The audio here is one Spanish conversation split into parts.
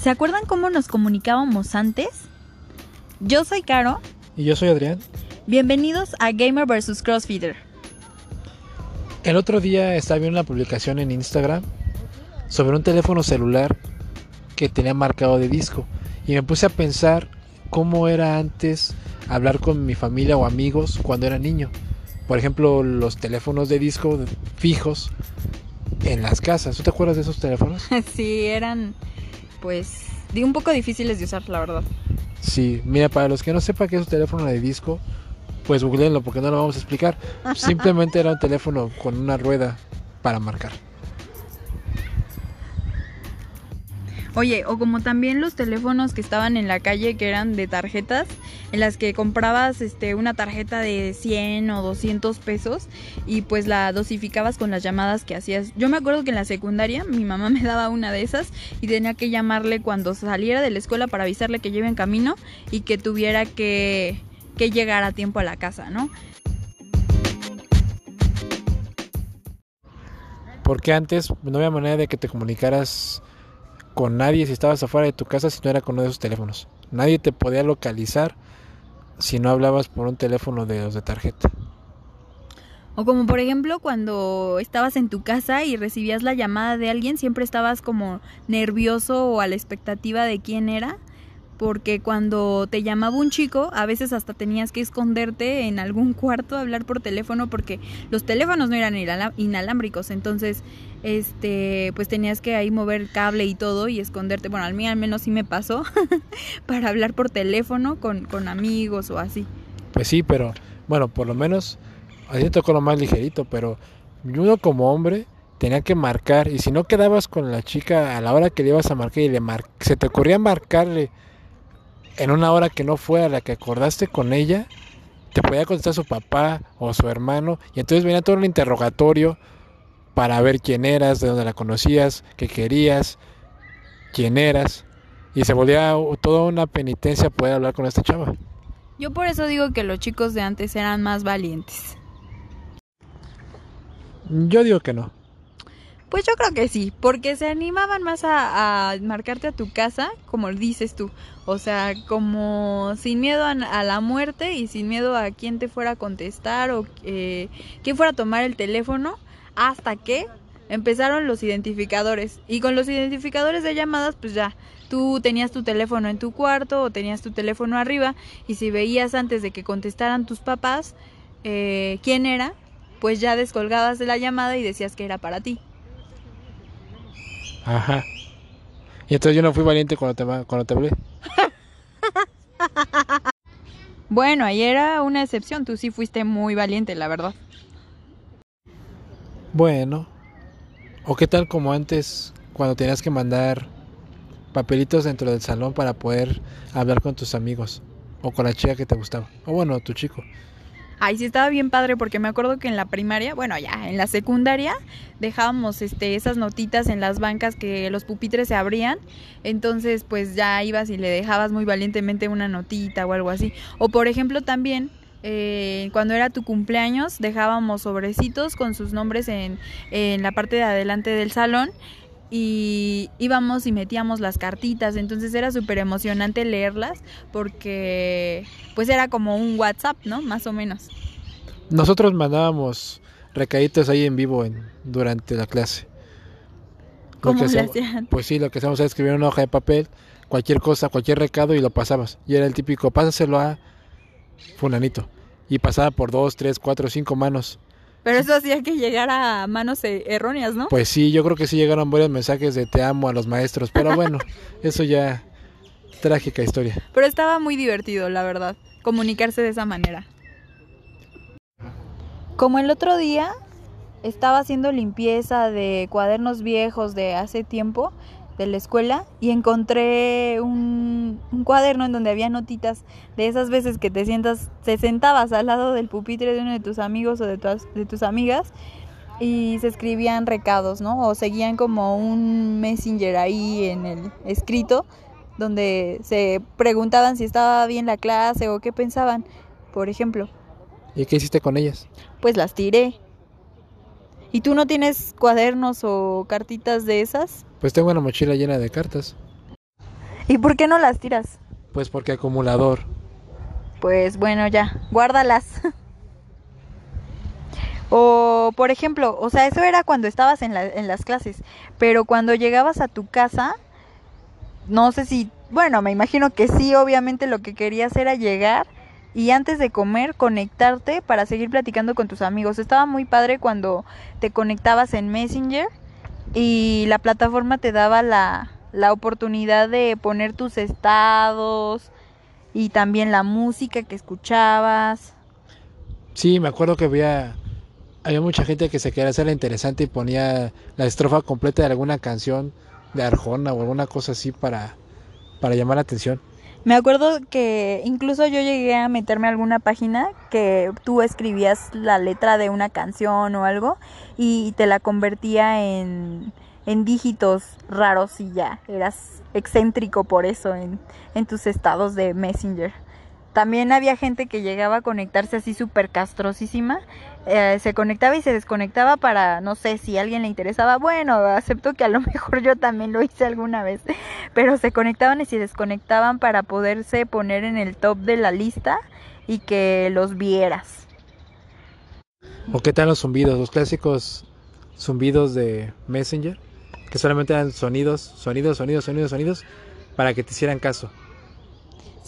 ¿Se acuerdan cómo nos comunicábamos antes? Yo soy Caro. Y yo soy Adrián. Bienvenidos a Gamer vs. Crossfitter. El otro día estaba viendo una publicación en Instagram sobre un teléfono celular que tenía marcado de disco. Y me puse a pensar cómo era antes hablar con mi familia o amigos cuando era niño. Por ejemplo, los teléfonos de disco fijos en las casas. ¿Tú te acuerdas de esos teléfonos? sí, eran pues un poco difíciles de usar, la verdad. Sí, mira, para los que no sepan qué es un teléfono de disco, pues googleenlo porque no lo vamos a explicar. Simplemente era un teléfono con una rueda para marcar. Oye, o como también los teléfonos que estaban en la calle que eran de tarjetas, en las que comprabas este, una tarjeta de 100 o 200 pesos y pues la dosificabas con las llamadas que hacías. Yo me acuerdo que en la secundaria mi mamá me daba una de esas y tenía que llamarle cuando saliera de la escuela para avisarle que lleve en camino y que tuviera que, que llegar a tiempo a la casa, ¿no? Porque antes no había manera de que te comunicaras con nadie si estabas afuera de tu casa si no era con uno de esos teléfonos. Nadie te podía localizar si no hablabas por un teléfono de de tarjeta. O como por ejemplo cuando estabas en tu casa y recibías la llamada de alguien, siempre estabas como nervioso o a la expectativa de quién era porque cuando te llamaba un chico, a veces hasta tenías que esconderte en algún cuarto a hablar por teléfono porque los teléfonos no eran inalámbricos, entonces este pues tenías que ahí mover cable y todo y esconderte, bueno, al mí al menos sí me pasó para hablar por teléfono con, con amigos o así. Pues sí, pero bueno, por lo menos así tocó lo más ligerito, pero uno como hombre tenía que marcar y si no quedabas con la chica a la hora que le ibas a marcar y le mar se te ocurría marcarle en una hora que no fue a la que acordaste con ella, te podía contestar su papá o su hermano, y entonces venía todo el interrogatorio para ver quién eras, de dónde la conocías, qué querías, quién eras, y se volvía toda una penitencia poder hablar con esta chava. Yo por eso digo que los chicos de antes eran más valientes. Yo digo que no. Pues yo creo que sí, porque se animaban más a, marcarte a tu casa, como dices tú. O sea, como sin miedo a, la muerte y sin miedo a quién te fuera a contestar o eh, quién fuera a tomar el teléfono, hasta que empezaron los identificadores. Y con los identificadores de llamadas, pues ya, tú tenías tu teléfono en tu cuarto o tenías tu teléfono arriba y si veías antes de que contestaran tus papás eh, quién era, pues ya descolgabas de la llamada y decías que era para ti. Ajá. Y entonces yo no fui valiente cuando te, cuando te hablé. bueno, ahí era una excepción. Tú sí fuiste muy valiente, la verdad. Bueno. ¿O qué tal como antes, cuando tenías que mandar papelitos dentro del salón para poder hablar con tus amigos? O con la chica que te gustaba. O bueno, tu chico. Ay, sí estaba bien padre porque me acuerdo que en la primaria, bueno, ya en la secundaria dejábamos este esas notitas en las bancas que los pupitres se abrían, entonces pues ya ibas y le dejabas muy valientemente una notita o algo así. O por ejemplo también eh, cuando era tu cumpleaños dejábamos sobrecitos con sus nombres en, en la parte de adelante del salón y íbamos y metíamos las cartitas, entonces era súper emocionante leerlas porque pues era como un WhatsApp, ¿no? Más o menos. Nosotros mandábamos recaditos ahí en vivo en, durante la clase. ¿Cómo hacían? Pues sí, lo que hacíamos era escribir una hoja de papel, cualquier cosa, cualquier recado y lo pasabas. Y era el típico, pásaselo a fulanito. Y pasaba por dos, tres, cuatro, cinco manos. Pero eso hacía que llegara a manos e-, erróneas, ¿no? Pues sí, yo creo que sí llegaron varios mensajes de te amo a los maestros, pero bueno, eso ya trágica historia. Pero estaba muy divertido, la verdad, comunicarse de esa manera. Como el otro día estaba haciendo limpieza de cuadernos viejos de hace tiempo de la escuela y encontré un, cuaderno en donde había notitas de esas veces que te sientas, te sentabas al lado del pupitre de uno de tus amigos o de, de tus amigas y se escribían recados, ¿no? O seguían como un messenger ahí en el escrito donde se preguntaban si estaba bien la clase o qué pensaban, por ejemplo. ¿Y qué hiciste con ellas? Pues las tiré. ¿Y tú no tienes cuadernos o cartitas de esas? Pues tengo una mochila llena de cartas. ¿Y por qué no las tiras? Pues porque acumulador. Pues bueno, ya, guárdalas. o, por ejemplo, o sea, eso era cuando estabas en, la, en las clases, pero cuando llegabas a tu casa, no sé si, bueno, me imagino que sí, obviamente lo que querías era llegar y antes de comer conectarte para seguir platicando con tus amigos. Estaba muy padre cuando te conectabas en Messenger y la plataforma te daba la, la oportunidad de poner tus estados y también la música que escuchabas. Sí, me acuerdo que había, había mucha gente que se quería hacer la interesante y ponía la estrofa completa de alguna canción de Arjona o alguna cosa así para, para llamar la atención. Me acuerdo que incluso yo llegué a meterme a alguna página que tú escribías la letra de una canción o algo y te la convertía en, en dígitos raros y ya, eras excéntrico por eso en, en tus estados de Messenger. También había gente que llegaba a conectarse así súper castrosísima. Eh, se conectaba y se desconectaba para, no sé, si a alguien le interesaba. Bueno, acepto que a lo mejor yo también lo hice alguna vez. Pero se conectaban y se desconectaban para poderse poner en el top de la lista y que los vieras. ¿O qué tal los zumbidos? Los clásicos zumbidos de Messenger. Que solamente eran sonidos, sonidos, sonidos, sonidos, sonidos. Para que te hicieran caso.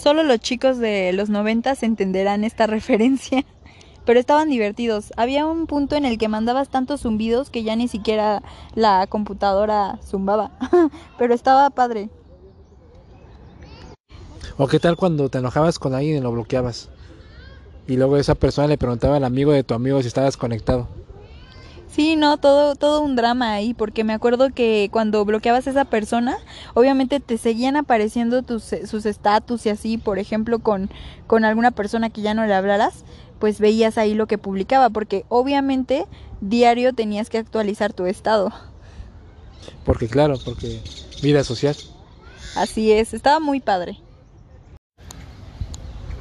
Solo los chicos de los noventas entenderán esta referencia. Pero estaban divertidos. Había un punto en el que mandabas tantos zumbidos que ya ni siquiera la computadora zumbaba. Pero estaba padre. ¿O qué tal cuando te enojabas con alguien y lo bloqueabas? Y luego esa persona le preguntaba al amigo de tu amigo si estabas conectado. Sí, no, todo, todo un drama ahí, porque me acuerdo que cuando bloqueabas a esa persona, obviamente te seguían apareciendo tus, sus estatus y así, por ejemplo, con, con alguna persona que ya no le hablaras, pues veías ahí lo que publicaba, porque obviamente diario tenías que actualizar tu estado. Porque claro, porque vida social. Así es, estaba muy padre.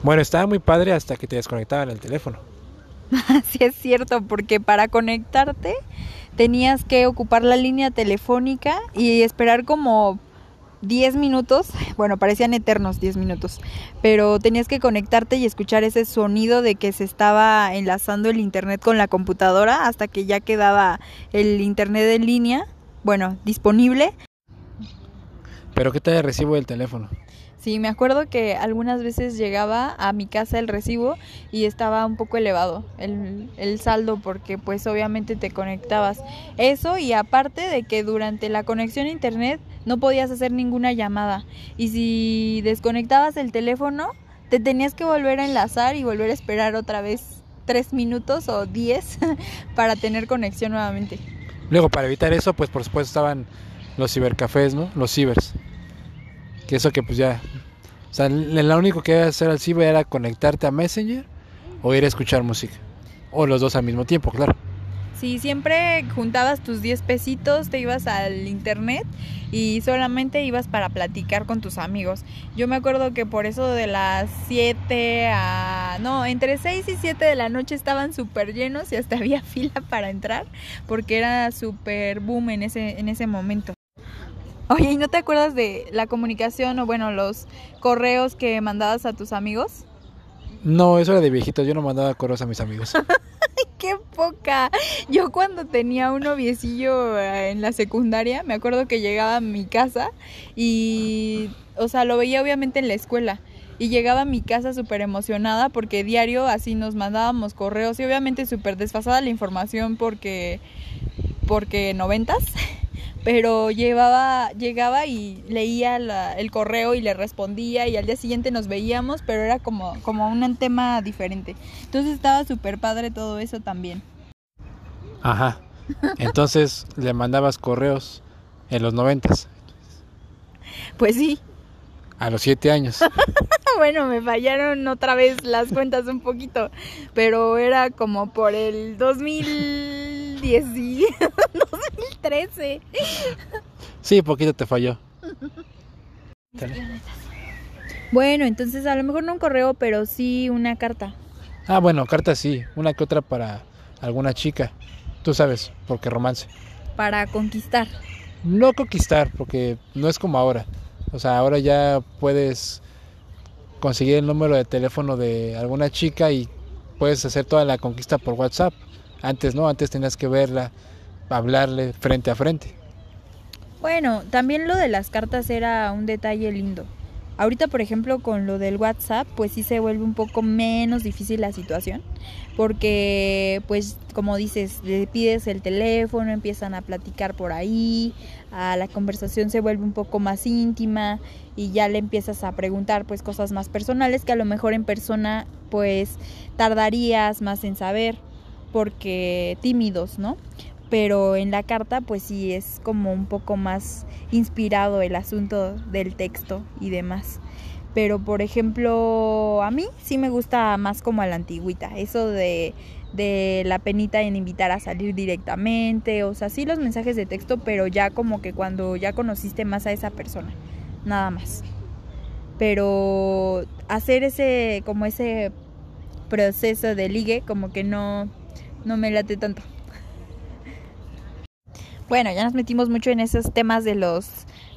Bueno, estaba muy padre hasta que te desconectaban el teléfono. Sí es cierto, porque para conectarte tenías que ocupar la línea telefónica y esperar como 10 minutos, bueno, parecían eternos 10 minutos, pero tenías que conectarte y escuchar ese sonido de que se estaba enlazando el internet con la computadora hasta que ya quedaba el internet en línea, bueno, disponible. Pero ¿qué te recibo del teléfono? Sí, me acuerdo que algunas veces llegaba a mi casa el recibo y estaba un poco elevado el, el, saldo porque pues obviamente te conectabas. Eso y aparte de que durante la conexión a internet no podías hacer ninguna llamada y si desconectabas el teléfono te tenías que volver a enlazar y volver a esperar otra vez tres minutos o diez para tener conexión nuevamente. Luego para evitar eso pues por supuesto estaban los cibercafés, ¿no? Los cibers. Que eso que pues ya... O sea, lo único que iba a hacer al ciber era conectarte a Messenger o ir a escuchar música. O los dos al mismo tiempo, claro. Sí, siempre juntabas tus 10 pesitos, te ibas al internet y solamente ibas para platicar con tus amigos. Yo me acuerdo que por eso de las 7 a... No, entre 6 y 7 de la noche estaban súper llenos y hasta había fila para entrar porque era súper boom en ese, en ese momento. Oye, ¿y no te acuerdas de la comunicación o bueno, los correos que mandabas a tus amigos? No, eso era de viejitos, yo no mandaba correos a mis amigos. ¡Qué poca! Yo cuando tenía un noviecillo eh, en la secundaria, me acuerdo que llegaba a mi casa y, o sea, lo veía obviamente en la escuela. Y llegaba a mi casa súper emocionada porque diario así nos mandábamos correos y obviamente súper desfasada la información porque, porque noventas pero llevaba, llegaba y leía la, el correo y le respondía y al día siguiente nos veíamos, pero era como, como un tema diferente. Entonces estaba súper padre todo eso también. Ajá. Entonces le mandabas correos en los noventas. Pues sí. A los siete años. bueno, me fallaron otra vez las cuentas un poquito, pero era como por el 2010 y 2013. Sí, poquito te falló. Bueno, entonces a lo mejor no un correo, pero sí una carta. Ah, bueno, carta sí, una que otra para alguna chica. Tú sabes, porque romance. Para conquistar. No conquistar, porque no es como ahora. O sea, ahora ya puedes conseguir el número de teléfono de alguna chica y puedes hacer toda la conquista por WhatsApp. Antes no, antes tenías que verla, hablarle frente a frente. Bueno, también lo de las cartas era un detalle lindo. Ahorita, por ejemplo, con lo del WhatsApp, pues sí se vuelve un poco menos difícil la situación, porque pues como dices, le pides el teléfono, empiezan a platicar por ahí, la conversación se vuelve un poco más íntima y ya le empiezas a preguntar pues cosas más personales que a lo mejor en persona pues tardarías más en saber porque tímidos, ¿no? Pero en la carta pues sí es como un poco más inspirado el asunto del texto y demás. Pero por ejemplo, a mí sí me gusta más como a la antigüita, eso de, de la penita en invitar a salir directamente, o sea, sí los mensajes de texto, pero ya como que cuando ya conociste más a esa persona, nada más. Pero hacer ese, como ese proceso de ligue, como que no, no me late tanto. Bueno, ya nos metimos mucho en esos temas de los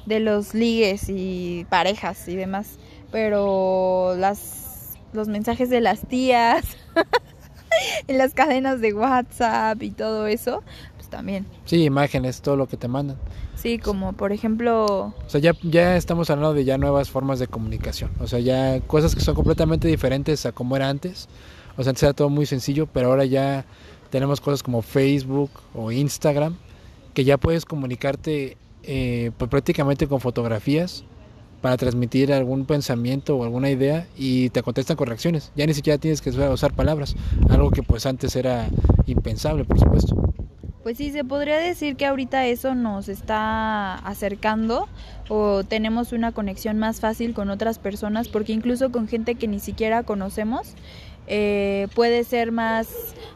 de los ligues y parejas y demás, pero las los mensajes de las tías en las cadenas de WhatsApp y todo eso, pues también. Sí, imágenes, todo lo que te mandan. Sí, como por ejemplo... O sea, ya, ya estamos hablando de ya nuevas formas de comunicación. O sea, ya cosas que son completamente diferentes a como era antes. O sea, antes era todo muy sencillo, pero ahora ya tenemos cosas como Facebook o Instagram que ya puedes comunicarte eh, pues, prácticamente con fotografías para transmitir algún pensamiento o alguna idea y te contestan con reacciones. Ya ni siquiera tienes que usar palabras, algo que pues antes era impensable, por supuesto. Pues sí, se podría decir que ahorita eso nos está acercando o tenemos una conexión más fácil con otras personas, porque incluso con gente que ni siquiera conocemos, eh, puede ser más,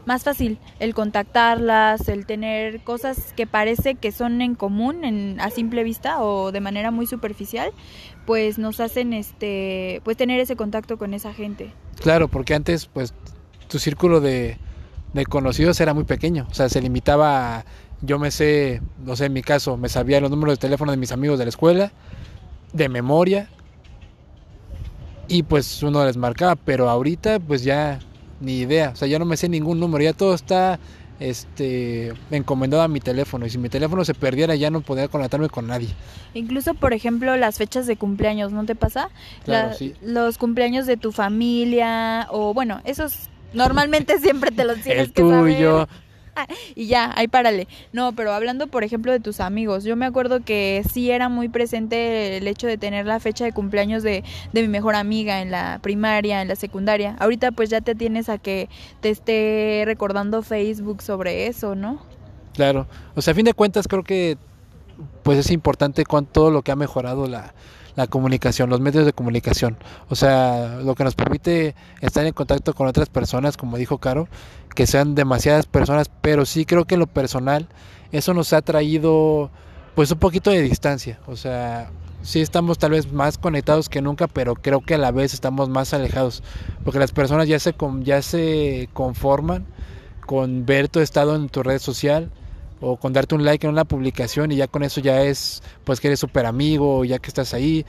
más fácil el contactarlas, el tener cosas que parece que son en común en, a simple vista o de manera muy superficial, pues nos hacen este, pues tener ese contacto con esa gente. Claro, porque antes pues tu círculo de, de conocidos era muy pequeño, o sea, se limitaba a, yo me sé, no sé, en mi caso, me sabía los números de teléfono de mis amigos de la escuela, de memoria, y pues uno les marcaba, pero ahorita pues ya ni idea, o sea, ya no me sé ningún número, ya todo está este encomendado a mi teléfono y si mi teléfono se perdiera ya no podría conectarme con nadie. Incluso, por ejemplo, las fechas de cumpleaños, ¿no te pasa? Claro, sí. Los cumpleaños de tu familia o bueno, esos normalmente siempre te los tienes El que tuyo, saber. y ya, ahí párale. No, pero hablando, por ejemplo, de tus amigos, yo me acuerdo que sí era muy presente el hecho de tener la fecha de cumpleaños de, de mi mejor amiga en la primaria, en la secundaria. Ahorita pues ya te tienes a que te esté recordando Facebook sobre eso, ¿no? Claro, o sea, a fin de cuentas creo que pues es importante con todo lo que ha mejorado la, la comunicación, los medios de comunicación. O sea, lo que nos permite estar en contacto con otras personas, como dijo Caro, que sean demasiadas personas, pero sí creo que en lo personal eso nos ha traído pues un poquito de distancia. O sea, sí estamos tal vez más conectados que nunca, pero creo que a la vez estamos más alejados, porque las personas ya se ya se conforman con ver tu estado en tu red social o con darte un like en una publicación y ya con eso ya es pues que eres súper amigo, ya que estás ahí.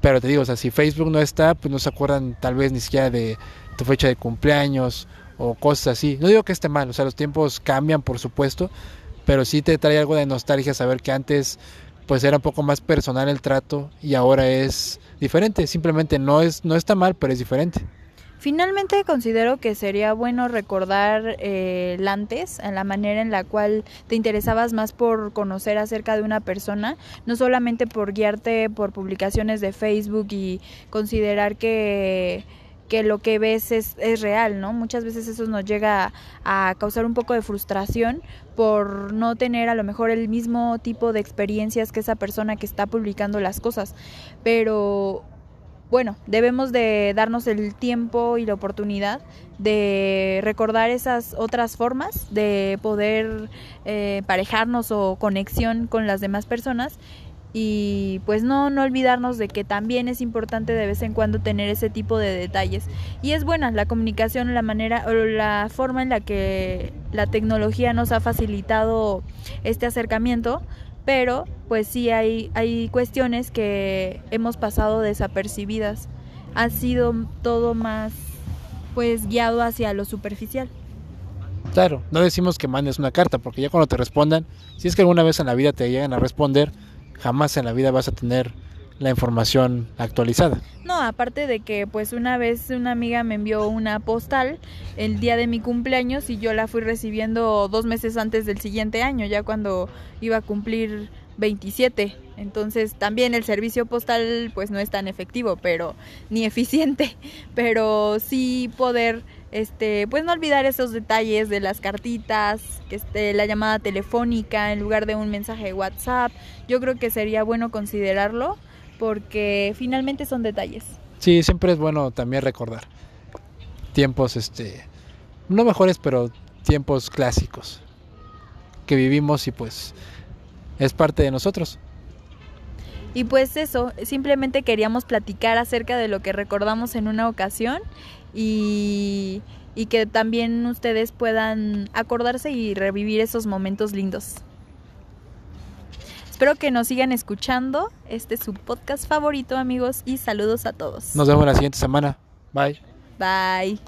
Pero te digo, o sea, si Facebook no está, pues no se acuerdan tal vez ni siquiera de tu fecha de cumpleaños o cosas así. No digo que esté mal, o sea, los tiempos cambian, por supuesto, pero sí te trae algo de nostalgia saber que antes pues era un poco más personal el trato y ahora es diferente. Simplemente no es no está mal, pero es diferente. Finalmente considero que sería bueno recordar eh, el antes, en la manera en la cual te interesabas más por conocer acerca de una persona, no solamente por guiarte por publicaciones de Facebook y considerar que que lo que ves es, es real, ¿no? Muchas veces eso nos llega a, a causar un poco de frustración por no tener a lo mejor el mismo tipo de experiencias que esa persona que está publicando las cosas, pero bueno, debemos de darnos el tiempo y la oportunidad de recordar esas otras formas de poder eh, parejarnos o conexión con las demás personas y pues no, no olvidarnos de que también es importante de vez en cuando tener ese tipo de detalles. Y es buena la comunicación, la manera o la forma en la que la tecnología nos ha facilitado este acercamiento, pero pues sí hay, hay cuestiones que hemos pasado desapercibidas. Ha sido todo más pues guiado hacia lo superficial. Claro, no decimos que mandes una carta, porque ya cuando te respondan, si es que alguna vez en la vida te llegan a responder, jamás en la vida vas a tener la información actualizada. No, aparte de que pues una vez una amiga me envió una postal el día de mi cumpleaños y yo la fui recibiendo dos meses antes del siguiente año, ya cuando iba a cumplir 27. Entonces también el servicio postal pues no es tan efectivo, pero ni eficiente, pero sí poder este pues no olvidar esos detalles de las cartitas, que esté la llamada telefónica en lugar de un mensaje de WhatsApp. Yo creo que sería bueno considerarlo porque finalmente son detalles. Sí, siempre es bueno también recordar tiempos, este, no mejores, pero tiempos clásicos que vivimos y pues es parte de nosotros. Y pues eso, simplemente queríamos platicar acerca de lo que recordamos en una ocasión y, y que también ustedes puedan acordarse y revivir esos momentos lindos. Espero que nos sigan escuchando. Este es su podcast favorito, amigos, y saludos a todos. Nos vemos la siguiente semana. Bye. Bye.